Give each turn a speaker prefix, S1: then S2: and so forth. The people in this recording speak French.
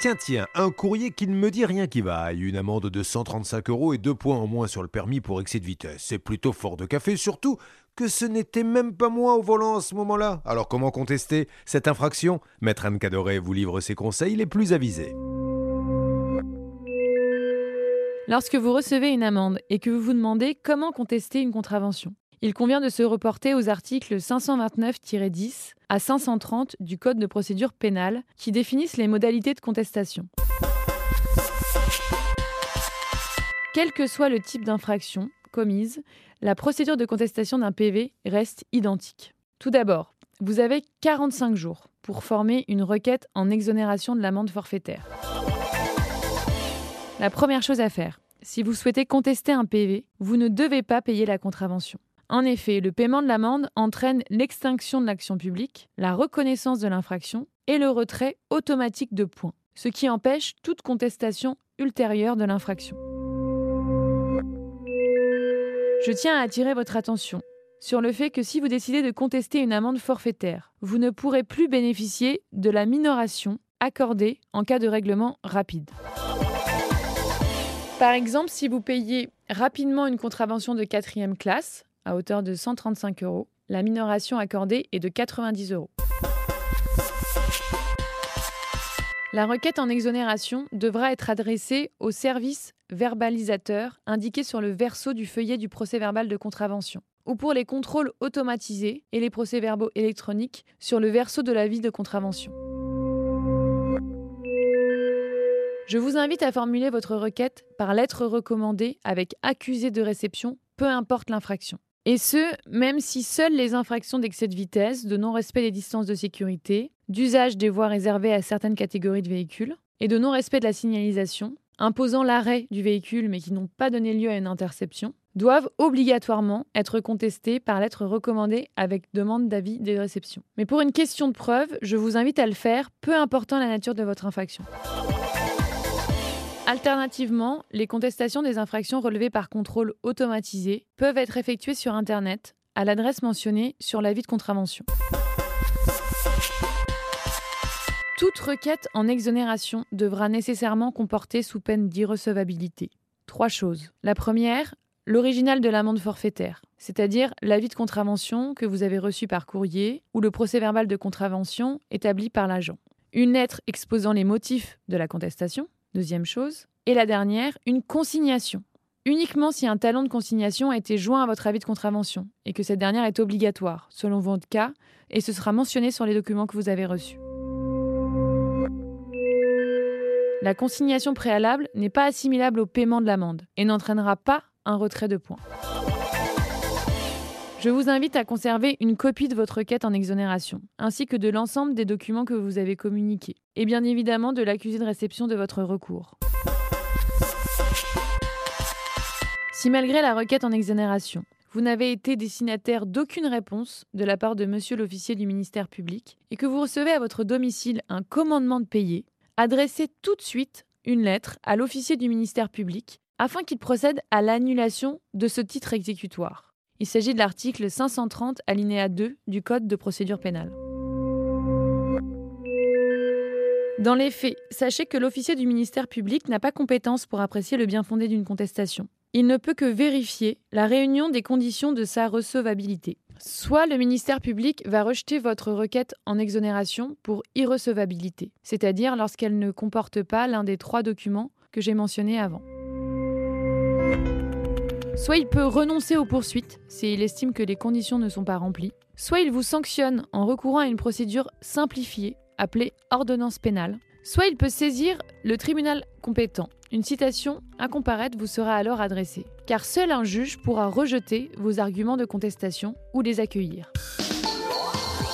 S1: Tiens, tiens, un courrier qui ne me dit rien qui va. Une amende de 135 euros et deux points en moins sur le permis pour excès de vitesse. C'est plutôt fort de café, surtout que ce n'était même pas moi au volant à ce moment-là. Alors comment contester cette infraction? Maître Anne Cadoré vous livre ses conseils les plus avisés.
S2: Lorsque vous recevez une amende et que vous vous demandez comment contester une contravention, il convient de se reporter aux articles 529-10 à 530 du Code de procédure pénale qui définissent les modalités de contestation. Quel que soit le type d'infraction commise, la procédure de contestation d'un PV reste identique. Tout d'abord, vous avez 45 jours pour former une requête en exonération de l'amende forfaitaire. La première chose à faire, si vous souhaitez contester un PV, vous ne devez pas payer la contravention. En effet, le paiement de l'amende entraîne l'extinction de l'action publique, la reconnaissance de l'infraction et le retrait automatique de points, ce qui empêche toute contestation ultérieure de l'infraction. Je tiens à attirer votre attention sur le fait que si vous décidez de contester une amende forfaitaire, vous ne pourrez plus bénéficier de la minoration accordée en cas de règlement rapide. Par exemple, si vous payez rapidement une contravention de quatrième classe, à hauteur de 135 euros. La minoration accordée est de 90 euros. La requête en exonération devra être adressée au service verbalisateur indiqué sur le verso du feuillet du procès-verbal de contravention ou pour les contrôles automatisés et les procès-verbaux électroniques sur le verso de l'avis de contravention. Je vous invite à formuler votre requête par lettre recommandée avec accusé de réception, peu importe l'infraction. Et ce, même si seules les infractions d'excès de vitesse, de non-respect des distances de sécurité, d'usage des voies réservées à certaines catégories de véhicules, et de non-respect de la signalisation, imposant l'arrêt du véhicule mais qui n'ont pas donné lieu à une interception, doivent obligatoirement être contestées par lettre recommandée avec demande d'avis de réception. Mais pour une question de preuve, je vous invite à le faire, peu important la nature de votre infraction. Alternativement, les contestations des infractions relevées par contrôle automatisé peuvent être effectuées sur Internet à l'adresse mentionnée sur l'avis de contravention. Toute requête en exonération devra nécessairement comporter sous peine d'irrecevabilité trois choses. La première, l'original de l'amende forfaitaire, c'est-à-dire l'avis de contravention que vous avez reçu par courrier ou le procès-verbal de contravention établi par l'agent. Une lettre exposant les motifs de la contestation, Deuxième chose. Et la dernière, une consignation. Uniquement si un talon de consignation a été joint à votre avis de contravention et que cette dernière est obligatoire, selon votre cas, et ce sera mentionné sur les documents que vous avez reçus. La consignation préalable n'est pas assimilable au paiement de l'amende et n'entraînera pas un retrait de points. Je vous invite à conserver une copie de votre requête en exonération, ainsi que de l'ensemble des documents que vous avez communiqués, et bien évidemment de l'accusé de réception de votre recours. Si malgré la requête en exonération, vous n'avez été destinataire d'aucune réponse de la part de monsieur l'officier du ministère public et que vous recevez à votre domicile un commandement de payer, adressez tout de suite une lettre à l'officier du ministère public afin qu'il procède à l'annulation de ce titre exécutoire. Il s'agit de l'article 530 alinéa 2 du Code de procédure pénale. Dans les faits, sachez que l'officier du ministère public n'a pas compétence pour apprécier le bien fondé d'une contestation. Il ne peut que vérifier la réunion des conditions de sa recevabilité. Soit le ministère public va rejeter votre requête en exonération pour irrecevabilité, c'est-à-dire lorsqu'elle ne comporte pas l'un des trois documents que j'ai mentionnés avant. Soit il peut renoncer aux poursuites s'il estime que les conditions ne sont pas remplies, soit il vous sanctionne en recourant à une procédure simplifiée appelée ordonnance pénale, soit il peut saisir le tribunal compétent. Une citation à comparaître vous sera alors adressée, car seul un juge pourra rejeter vos arguments de contestation ou les accueillir.